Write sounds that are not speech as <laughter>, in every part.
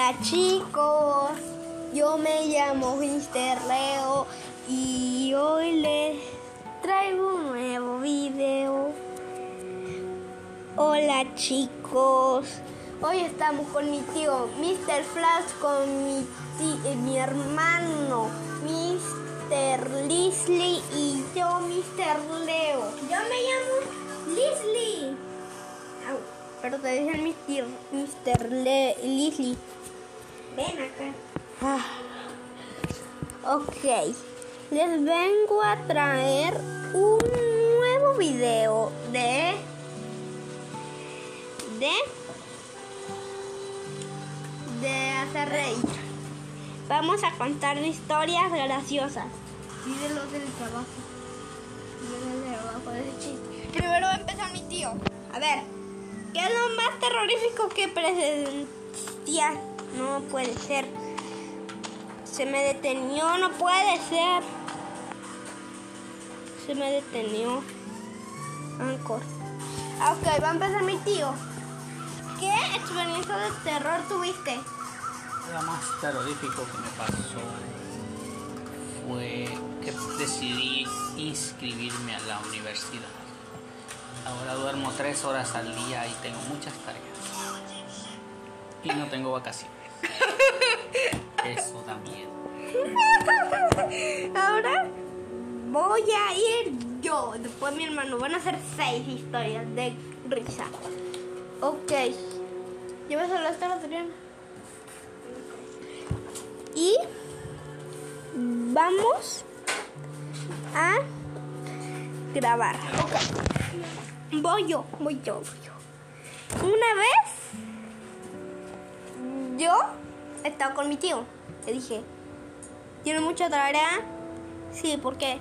Hola chicos, yo me llamo Mr. Leo y hoy les traigo un nuevo video. Hola chicos, hoy estamos con mi tío Mr. Flash, con mi, eh, mi hermano Mr. Leslie y yo Mr. Leo. Yo me llamo Leslie. Pero te dicen Mr. Mr. Le Leslie. Ah. Ok, les vengo a traer un nuevo video de de de hacer reír. Vamos a contar historias graciosas. Pídelo del trabajo. Pídelo del trabajo de chiste. Primero va a empezar mi tío. A ver, ¿qué es lo más terrorífico que presencias? No puede ser. Se me detenió, no puede ser. Se me detenió. Ancor. Ah, Ok, va a empezar mi tío. ¿Qué experiencia de terror tuviste? Lo más terrorífico que me pasó fue que decidí inscribirme a la universidad. Ahora duermo tres horas al día y tengo muchas tareas. Y no tengo vacaciones. Eso da miedo. <laughs> Ahora voy a ir yo. Después mi hermano. Van a ser seis historias de risa. Ok. ¿Llevas a la Adriana? Y vamos a grabar. Ok. Voy yo, voy yo, voy yo. Una vez estaba con mi tío. Le dije, ¿tiene mucha tarea? Sí, ¿por qué?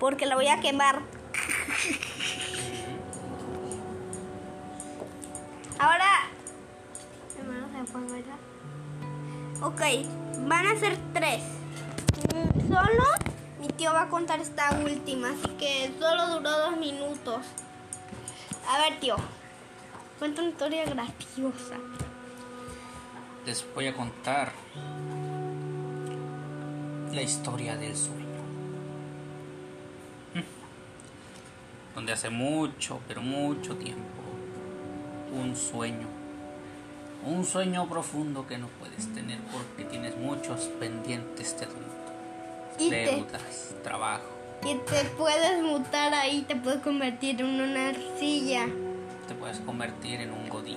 Porque la voy a quemar. Ahora. Ok, van a ser tres. Solo mi tío va a contar esta última, así que solo duró dos minutos. A ver, tío, cuenta una historia graciosa. Les voy a contar la historia del sueño. Mm. Donde hace mucho, pero mucho tiempo, un sueño, un sueño profundo que no puedes tener porque tienes muchos pendientes de adulto, te, deudas, trabajo. y te puedes mutar ahí, te puedes convertir en una arcilla. Te puedes convertir en un godín.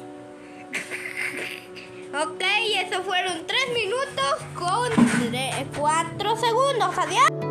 <laughs> Ok, eso fueron tres minutos con tre- cuatro segundos. Adiós.